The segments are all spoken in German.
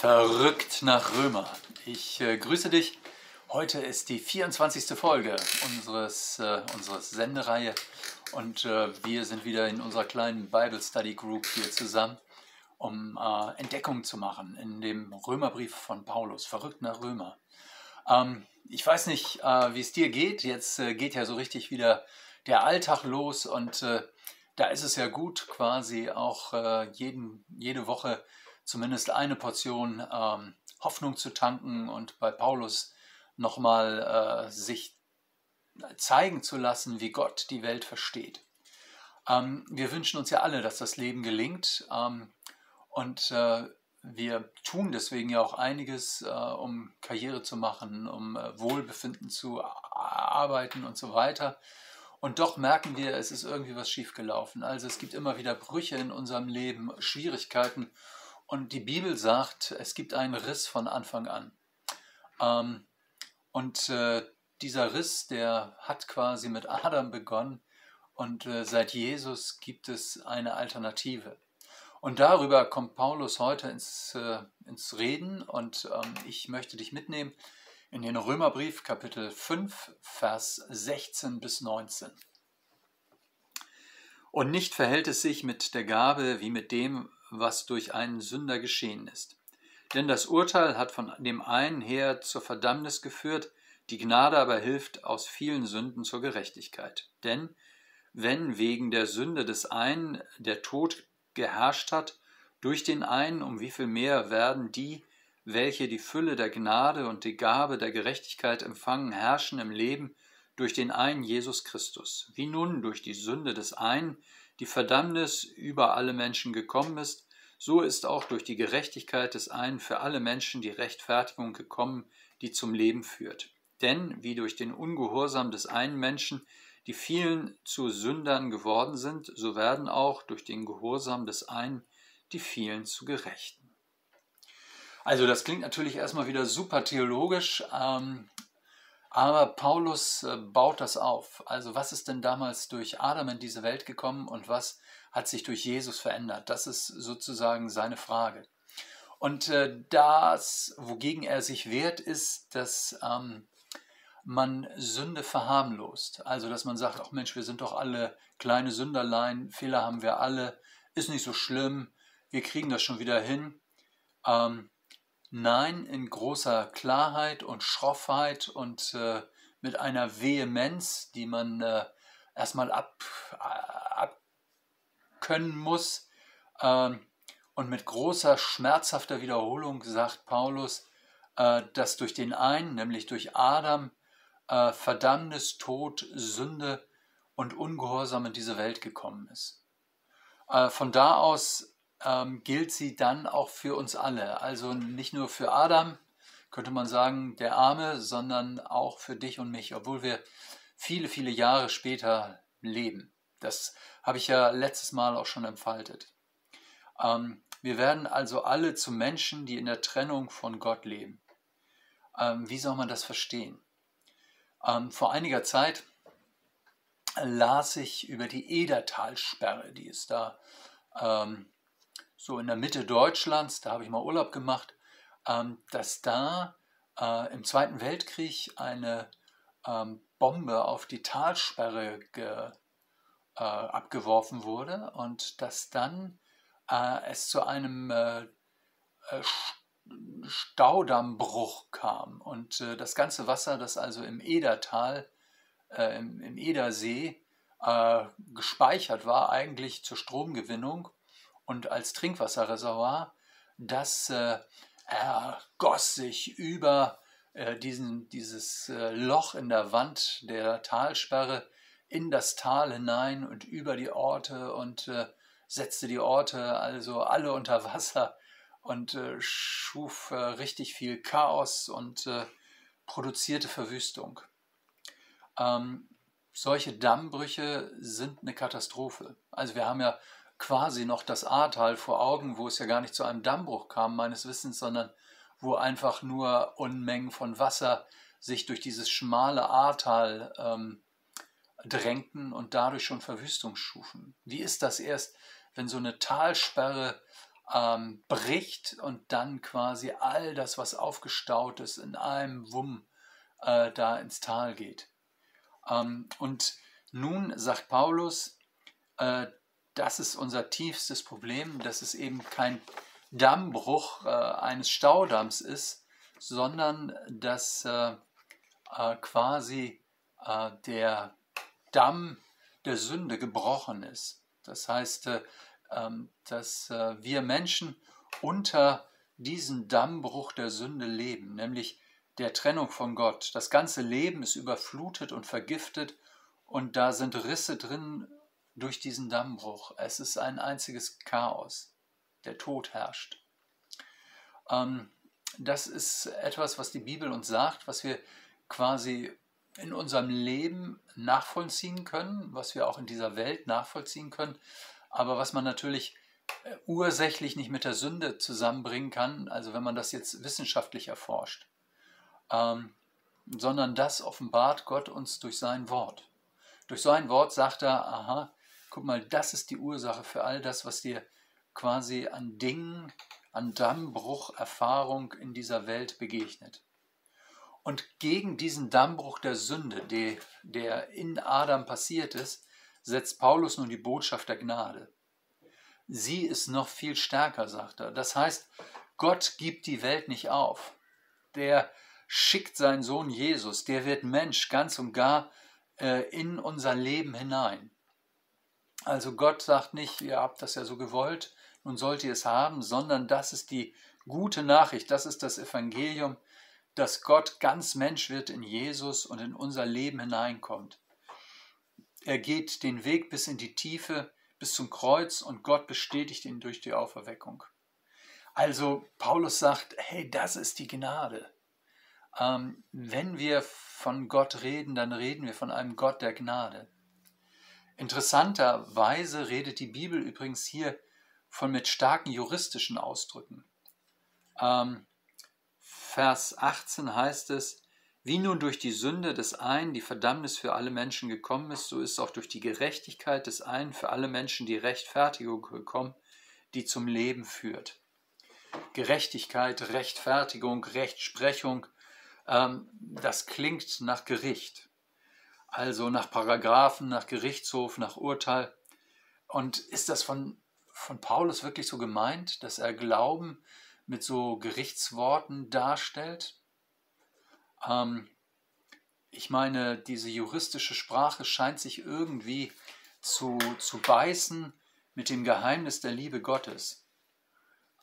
Verrückt nach Römer. Ich äh, grüße dich. Heute ist die 24. Folge unseres, äh, unseres Sendereihe und äh, wir sind wieder in unserer kleinen Bible Study Group hier zusammen, um äh, Entdeckungen zu machen in dem Römerbrief von Paulus. Verrückt nach Römer. Ähm, ich weiß nicht, äh, wie es dir geht. Jetzt äh, geht ja so richtig wieder der Alltag los und da ist es ja gut, quasi auch jeden, jede Woche zumindest eine Portion ähm, Hoffnung zu tanken und bei Paulus nochmal äh, sich zeigen zu lassen, wie Gott die Welt versteht. Ähm, wir wünschen uns ja alle, dass das Leben gelingt ähm, und äh, wir tun deswegen ja auch einiges, äh, um Karriere zu machen, um äh, Wohlbefinden zu arbeiten und so weiter. Und doch merken wir, es ist irgendwie was schiefgelaufen. Also es gibt immer wieder Brüche in unserem Leben, Schwierigkeiten und die Bibel sagt, es gibt einen Riss von Anfang an. Ähm, und äh, dieser Riss, der hat quasi mit Adam begonnen und äh, seit Jesus gibt es eine Alternative. Und darüber kommt Paulus heute ins, äh, ins Reden und ähm, ich möchte dich mitnehmen in den Römerbrief Kapitel 5, Vers 16 bis 19. Und nicht verhält es sich mit der Gabe wie mit dem, was durch einen Sünder geschehen ist. Denn das Urteil hat von dem einen her zur Verdammnis geführt, die Gnade aber hilft aus vielen Sünden zur Gerechtigkeit. Denn wenn wegen der Sünde des einen der Tod geherrscht hat, durch den einen, um wie viel mehr werden die, welche die Fülle der Gnade und die Gabe der Gerechtigkeit empfangen, herrschen im Leben durch den einen Jesus Christus. Wie nun durch die Sünde des einen die Verdammnis über alle Menschen gekommen ist, so ist auch durch die Gerechtigkeit des einen für alle Menschen die Rechtfertigung gekommen, die zum Leben führt. Denn wie durch den Ungehorsam des einen Menschen die vielen zu Sündern geworden sind, so werden auch durch den Gehorsam des einen die vielen zu Gerechten. Also das klingt natürlich erstmal wieder super theologisch, ähm, aber Paulus äh, baut das auf. Also was ist denn damals durch Adam in diese Welt gekommen und was hat sich durch Jesus verändert? Das ist sozusagen seine Frage. Und äh, das, wogegen er sich wehrt, ist, dass ähm, man Sünde verharmlost. Also dass man sagt, ach Mensch, wir sind doch alle kleine Sünderlein, Fehler haben wir alle, ist nicht so schlimm, wir kriegen das schon wieder hin. Ähm, Nein in großer Klarheit und Schroffheit und äh, mit einer Vehemenz, die man äh, erstmal ab, abkönnen muss. Ähm, und mit großer schmerzhafter Wiederholung sagt Paulus, äh, dass durch den einen, nämlich durch Adam, äh, Verdammnis, Tod, Sünde und Ungehorsam in diese Welt gekommen ist. Äh, von da aus ähm, gilt sie dann auch für uns alle. Also nicht nur für Adam, könnte man sagen, der Arme, sondern auch für dich und mich, obwohl wir viele, viele Jahre später leben. Das habe ich ja letztes Mal auch schon entfaltet. Ähm, wir werden also alle zu Menschen, die in der Trennung von Gott leben. Ähm, wie soll man das verstehen? Ähm, vor einiger Zeit las ich über die Edertalsperre, die es da ähm, so in der Mitte Deutschlands, da habe ich mal Urlaub gemacht, ähm, dass da äh, im Zweiten Weltkrieg eine ähm, Bombe auf die Talsperre ge, äh, abgeworfen wurde und dass dann äh, es zu einem äh, äh, Staudammbruch kam und äh, das ganze Wasser, das also im Edertal, im, im Edersee gespeichert war, eigentlich zur Stromgewinnung, und als Trinkwasserreservoir, das äh, ergoss sich über äh, diesen, dieses äh, Loch in der Wand der Talsperre in das Tal hinein und über die Orte und äh, setzte die Orte also alle unter Wasser und äh, schuf äh, richtig viel Chaos und produzierte Verwüstung. Ähm, solche Dammbrüche sind eine Katastrophe. Also wir haben ja quasi noch das Ahrtal vor Augen, wo es ja gar nicht zu einem Dammbruch kam, meines Wissens, sondern wo einfach nur Unmengen von Wasser sich durch dieses schmale Ahrtal ähm, drängten und dadurch schon Verwüstung schufen. Wie ist das erst, wenn so eine Talsperre ähm, bricht und dann quasi all das, was aufgestaut ist, in einem Wumm äh, da ins Tal geht. Ähm, und nun sagt Paulus, äh, das ist unser tiefstes Problem, dass es eben kein Dammbruch äh, eines Staudamms ist, sondern dass äh, äh, quasi äh, der Damm der Sünde gebrochen ist. Das heißt, ähm, dass wir Menschen unter diesem Dammbruch der Sünde leben, nämlich der Trennung von Gott. Das ganze Leben ist überflutet und vergiftet und da sind Risse drin durch diesen Dammbruch. Es ist ein einziges Chaos. Der Tod herrscht. Ähm, das ist etwas, was die Bibel uns sagt, was wir quasi in unserem Leben nachvollziehen können, was wir auch in dieser Welt nachvollziehen können, aber was man natürlich äh, ursächlich nicht mit der Sünde zusammenbringen kann, also wenn man das jetzt wissenschaftlich erforscht ähm, sondern das offenbart Gott uns durch sein Wort. Durch sein Wort sagt er, aha, guck mal, das ist die Ursache für all das, was dir quasi an Dingen, an Dammbruch, Erfahrung in dieser Welt begegnet. Und gegen diesen Dammbruch der Sünde, die, der in Adam passiert ist, setzt Paulus nun die Botschaft der Gnade. Sie ist noch viel stärker, sagt er. Das heißt, Gott gibt die Welt nicht auf. Der schickt seinen Sohn Jesus, der wird Mensch ganz und gar äh, in unser Leben hinein. Also Gott sagt nicht, ihr habt das ja so gewollt, nun sollt ihr es haben, sondern das ist die gute Nachricht, das ist das Evangelium, dass Gott ganz Mensch wird in Jesus und in unser Leben hineinkommt. Er geht den Weg bis in die Tiefe, bis zum Kreuz und Gott bestätigt ihn durch die Auferweckung. Also Paulus sagt, hey, das ist die Gnade. Ähm, wenn wir von Gott reden, dann reden wir von einem Gott der Gnade. Interessanterweise redet die Bibel übrigens hier von mit starken juristischen Ausdrücken. Ähm, Vers 18 heißt es, wie nun durch die Sünde des einen die Verdammnis für alle Menschen gekommen ist, so ist auch durch die Gerechtigkeit des einen für alle Menschen die Rechtfertigung gekommen, die zum Leben führt. Gerechtigkeit, Rechtfertigung, Rechtsprechung, ähm, das klingt nach Gericht, also nach Paragraphen, nach Gerichtshof, nach Urteil. Und ist das von, von Paulus wirklich so gemeint, dass er Glauben mit so Gerichtsworten darstellt? Ähm, ich meine, diese juristische Sprache scheint sich irgendwie zu, zu beißen mit dem Geheimnis der Liebe Gottes.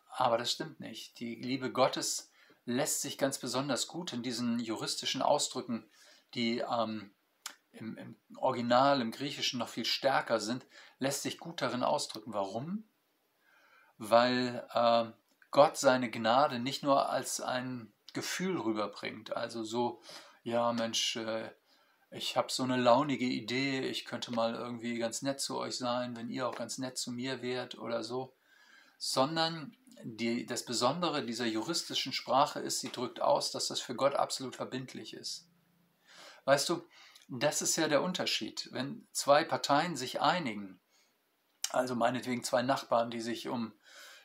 Aber das stimmt nicht. Die Liebe Gottes lässt sich ganz besonders gut in diesen juristischen Ausdrücken, die ähm, im, im, Original, im Griechischen noch viel stärker sind, lässt sich gut darin ausdrücken. Warum? Weil äh, Gott seine Gnade nicht nur als ein Gefühl rüberbringt, also so, ja Mensch, äh, ich habe so eine launige Idee, ich könnte mal irgendwie ganz nett zu euch sein, wenn ihr auch ganz nett zu mir wärt oder so, sondern die, das Besondere dieser juristischen Sprache ist, sie drückt aus, dass das für Gott absolut verbindlich ist. Weißt du, das ist ja der Unterschied. Wenn zwei Parteien sich einigen, also meinetwegen zwei Nachbarn, die sich um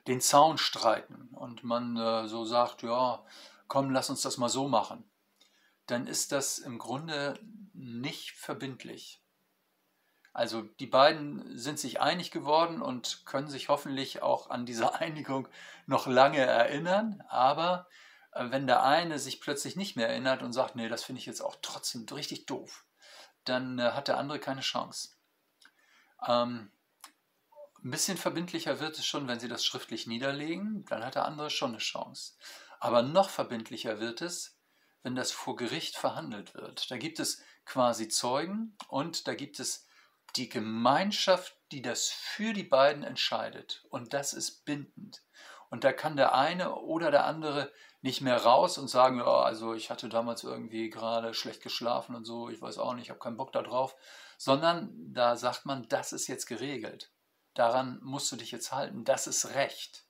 den Zaun streiten und man äh, so sagt, ja, komm, lass uns das mal so machen, dann ist das im Grunde nicht verbindlich. Also die beiden sind sich einig geworden und können sich hoffentlich auch an diese Einigung noch lange erinnern. Aber äh, wenn der eine sich plötzlich nicht mehr erinnert und sagt, nee, das finde ich jetzt auch trotzdem richtig doof, dann äh, hat der andere keine Chance. Ähm, ein bisschen verbindlicher wird es schon, wenn Sie das schriftlich niederlegen, dann hat der andere schon eine Chance. Aber noch verbindlicher wird es, wenn das vor Gericht verhandelt wird. Da gibt es quasi Zeugen und da gibt es die Gemeinschaft, die das für die beiden entscheidet. Und das ist bindend. Und da kann der eine oder der andere nicht mehr raus und sagen, ja, also ich hatte damals irgendwie gerade schlecht geschlafen und so, ich weiß auch nicht, ich habe keinen Bock darauf, sondern da sagt man, das ist jetzt geregelt. Daran musst du dich jetzt halten, das ist Recht.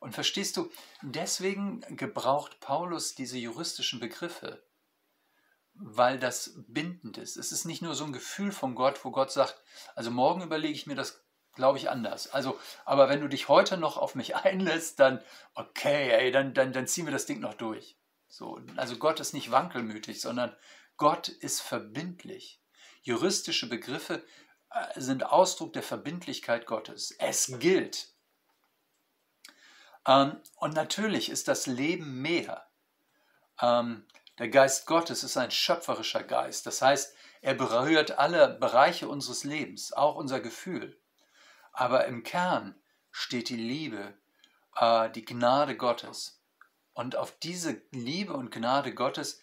Und verstehst du, deswegen gebraucht Paulus diese juristischen Begriffe weil das bindend ist. Es ist nicht nur so ein Gefühl von Gott, wo Gott sagt, also morgen überlege ich mir das glaube ich anders. Also, aber wenn du dich heute noch auf mich einlässt, dann, okay, ey, dann, dann, dann ziehen wir das Ding noch durch. So, also Gott ist nicht wankelmütig, sondern Gott ist verbindlich. Juristische Begriffe äh, sind Ausdruck der Verbindlichkeit Gottes. Es gilt. Ähm, und natürlich ist das Leben mehr. Ähm, der Geist Gottes ist ein schöpferischer Geist. Das heißt, er berührt alle Bereiche unseres Lebens, auch unser Gefühl. Aber im Kern steht die Liebe, äh, die Gnade Gottes. Und auf diese Liebe und Gnade Gottes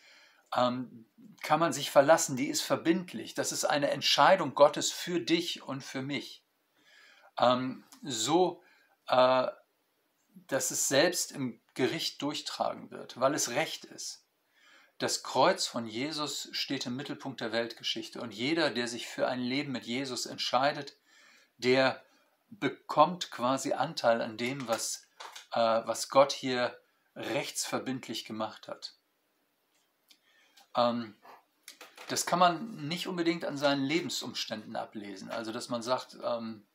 ähm, kann man sich verlassen, die ist verbindlich. Das ist eine Entscheidung Gottes für dich und für mich. Ähm, so, äh, dass es selbst im Gericht durchtragen wird, weil es recht ist. Das Kreuz von Jesus steht im Mittelpunkt der Weltgeschichte und jeder, der sich für ein Leben mit Jesus entscheidet, der bekommt quasi Anteil an dem, was, äh, was Gott hier rechtsverbindlich gemacht hat. Ähm, das kann man nicht unbedingt an seinen Lebensumständen ablesen. Also, dass man sagt, ähm,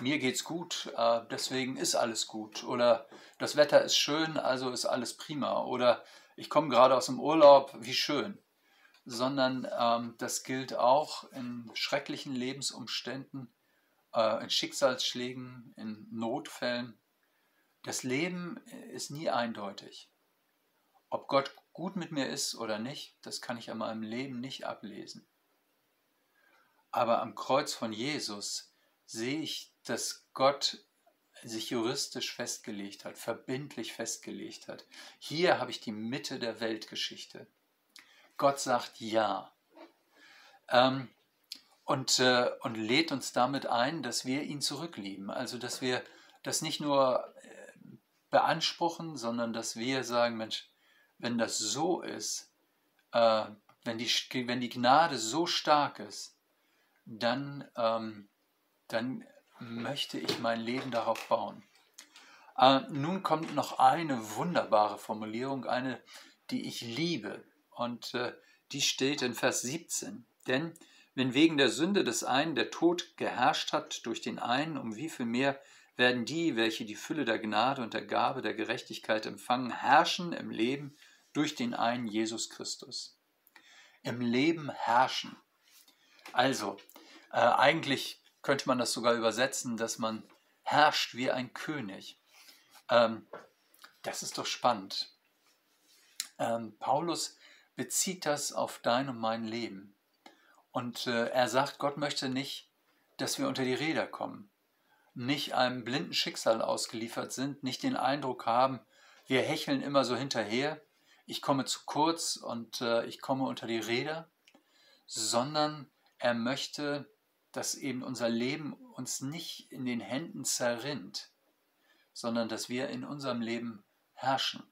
mir geht's gut, äh, deswegen ist alles gut. Oder das Wetter ist schön, also ist alles prima. Oder ich komme gerade aus dem Urlaub, wie schön. Sondern ähm, das gilt auch in schrecklichen Lebensumständen in Schicksalsschlägen, in Notfällen. Das Leben ist nie eindeutig. Ob Gott gut mit mir ist oder nicht, das kann ich an meinem Leben nicht ablesen. Aber am Kreuz von Jesus sehe ich, dass Gott sich juristisch festgelegt hat, verbindlich festgelegt hat. Hier habe ich die Mitte der Weltgeschichte. Gott sagt Ja. Ähm, und, äh, und lädt uns damit ein, dass wir ihn zurücklieben. Also, dass wir das nicht nur äh, beanspruchen, sondern dass wir sagen, Mensch, wenn das so ist, äh, wenn, die, wenn die Gnade so stark ist, dann, ähm, dann möchte ich mein Leben darauf bauen. Äh, nun kommt noch eine wunderbare Formulierung, eine, die ich liebe. Und äh, die steht in Vers 17. Denn wenn wegen der Sünde des einen der Tod geherrscht hat durch den einen, um wie viel mehr werden die, welche die Fülle der Gnade und der Gabe der Gerechtigkeit empfangen, herrschen im Leben durch den einen Jesus Christus. Im Leben herrschen. Also, äh, eigentlich könnte man das sogar übersetzen, dass man herrscht wie ein König. Ähm, das ist doch spannend. Ähm, Paulus bezieht das auf dein und mein Leben. Und äh, er sagt, Gott möchte nicht, dass wir unter die Räder kommen, nicht einem blinden Schicksal ausgeliefert sind, nicht den Eindruck haben, wir hecheln immer so hinterher, ich komme zu kurz und äh, ich komme unter die Räder, sondern er möchte, dass eben unser Leben uns nicht in den Händen zerrinnt, sondern dass wir in unserem Leben herrschen.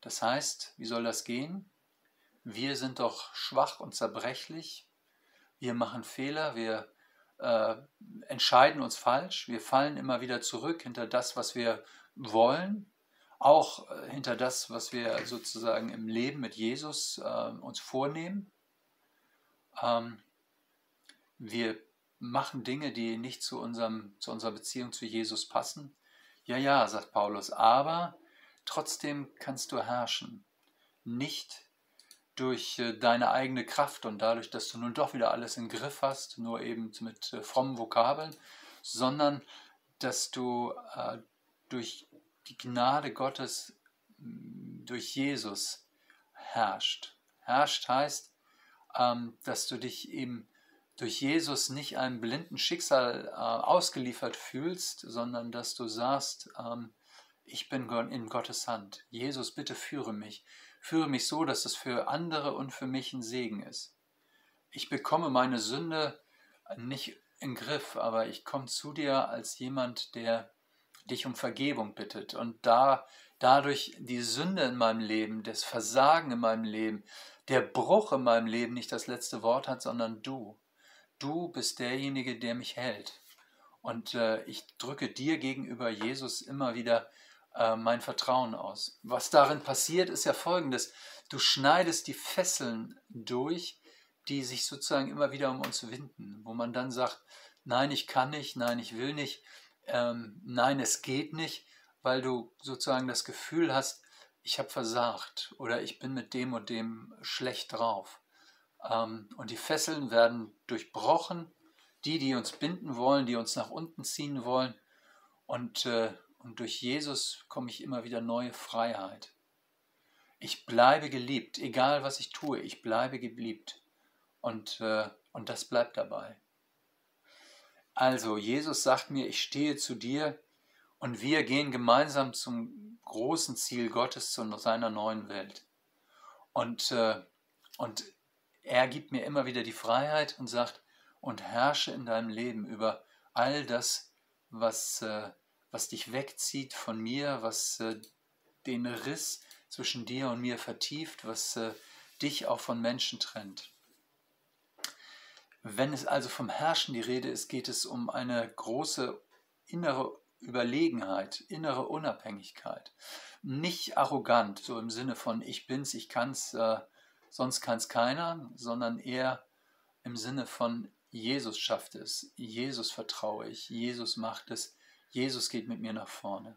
Das heißt, wie soll das gehen? Wir sind doch schwach und zerbrechlich, wir machen Fehler, wir äh, entscheiden uns falsch, wir fallen immer wieder zurück hinter das, was wir wollen, auch äh, hinter das, was wir sozusagen im Leben mit Jesus äh, uns vornehmen. Ähm, wir machen Dinge, die nicht zu, unserem, zu unserer Beziehung zu Jesus passen. Ja, ja, sagt Paulus, aber trotzdem kannst du herrschen. Nicht durch äh, deine eigene Kraft und dadurch, dass du nun doch wieder alles im Griff hast, nur eben mit äh, frommen Vokabeln, sondern dass du äh, durch die Gnade Gottes, durch Jesus herrscht. Herrscht heißt, ähm, dass du dich eben durch Jesus nicht einem blinden Schicksal ausgeliefert fühlst, sondern dass du sagst, ähm, ich bin in Gottes Hand. Jesus, bitte führe mich. Führe mich so, dass es für andere und für mich ein Segen ist. Ich bekomme meine Sünde nicht in Griff, aber ich komme zu dir als jemand, der dich um Vergebung bittet und da dadurch die Sünde in meinem Leben, das Versagen in meinem Leben, der Bruch in meinem Leben nicht das letzte Wort hat, sondern du. Du bist derjenige, der mich hält. Und äh, ich drücke dir gegenüber Jesus immer wieder äh, mein Vertrauen aus. Was darin passiert, ist ja folgendes. Du schneidest die Fesseln durch, die sich sozusagen immer wieder um uns winden, wo man dann sagt, nein, ich kann nicht, nein, ich will nicht, ähm, nein, es geht nicht, weil du sozusagen das Gefühl hast, ich habe versagt oder ich bin mit dem und dem schlecht drauf. Ähm, und die Fesseln werden durchbrochen, die, die uns binden wollen, die uns nach unten ziehen wollen. Und, äh, und durch Jesus komme ich immer wieder neue Freiheit. Ich bleibe geliebt, egal was ich tue, ich bleibe geliebt. Und, äh, und das bleibt dabei. Also, Jesus sagt mir, ich stehe zu dir und wir gehen gemeinsam zum großen Ziel Gottes, zu seiner neuen Welt. Und, äh, und er gibt mir immer wieder die Freiheit und sagt, und herrsche in deinem Leben über all das, was, äh, was dich wegzieht von mir, was äh, den Riss zwischen dir und mir vertieft, was äh, dich auch von Menschen trennt. Wenn es also vom Herrschen die Rede ist, geht es um eine große innere Überlegenheit, innere Unabhängigkeit. Nicht arrogant, so im Sinne von ich bin's, ich kann's, äh, sonst kann's keiner, sondern eher im Sinne von Jesus schafft es, Jesus vertraue ich, Jesus macht es, Jesus geht mit mir nach vorne.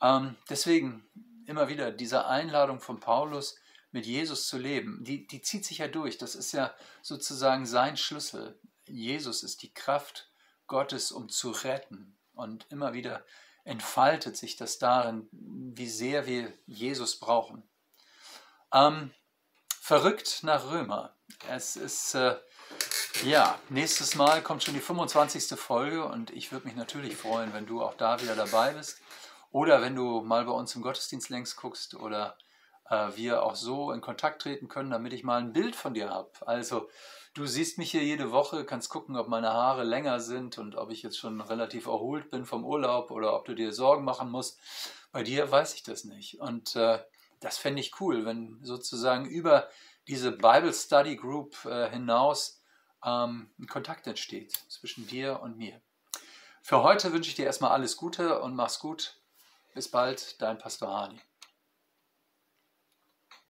Ähm, deswegen immer wieder diese Einladung von Paulus, mit Jesus zu leben, die, die zieht sich ja durch. Das ist ja sozusagen sein Schlüssel. Jesus ist die Kraft Gottes, um zu retten. Und immer wieder entfaltet sich das darin, wie sehr wir Jesus brauchen. Ähm, verrückt nach Römer. Es ist, äh, ja, nächstes Mal kommt schon die 25. Folge und ich würde mich natürlich freuen, wenn du auch da wieder dabei bist. Oder wenn du mal bei uns im Gottesdienst längst guckst oder äh, wir auch so in Kontakt treten können, damit ich mal ein Bild von dir habe. Also du siehst mich hier jede Woche, kannst gucken, ob meine Haare länger sind und ob ich jetzt schon relativ erholt bin vom Urlaub oder ob du dir Sorgen machen musst. Bei dir weiß ich das nicht. Und äh, das fände ich cool, wenn sozusagen über diese Bible Study Group äh, hinaus ähm, ein Kontakt entsteht zwischen dir und mir. Für heute wünsche ich dir erstmal alles Gute und mach's gut. Bis bald, dein Pastor Hani.